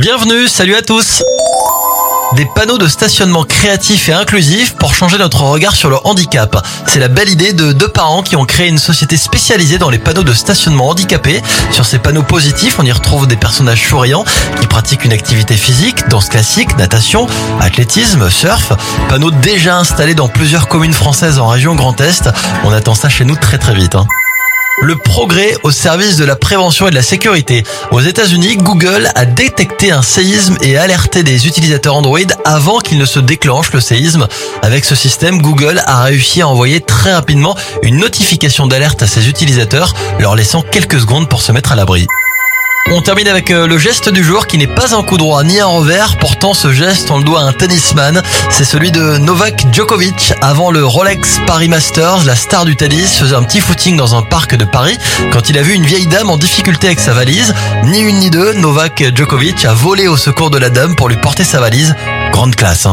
Bienvenue, salut à tous des panneaux de stationnement créatifs et inclusifs pour changer notre regard sur le handicap. C'est la belle idée de deux parents qui ont créé une société spécialisée dans les panneaux de stationnement handicapés. Sur ces panneaux positifs, on y retrouve des personnages souriants qui pratiquent une activité physique, danse classique, natation, athlétisme, surf. Panneaux déjà installés dans plusieurs communes françaises en région Grand Est. On attend ça chez nous très très vite. Hein le progrès au service de la prévention et de la sécurité. Aux États-Unis, Google a détecté un séisme et alerté des utilisateurs Android avant qu'il ne se déclenche le séisme. Avec ce système, Google a réussi à envoyer très rapidement une notification d'alerte à ses utilisateurs, leur laissant quelques secondes pour se mettre à l'abri. On termine avec euh, le geste du jour qui n'est pas un coup droit ni un revers. Pourtant, ce geste, on le doit à un tennisman. C'est celui de Novak Djokovic. Avant le Rolex Paris Masters, la star du tennis faisait un petit footing dans un parc de Paris quand il a vu une vieille dame en difficulté avec sa valise. Ni une ni deux, Novak Djokovic a volé au secours de la dame pour lui porter sa valise. Grande classe. Hein.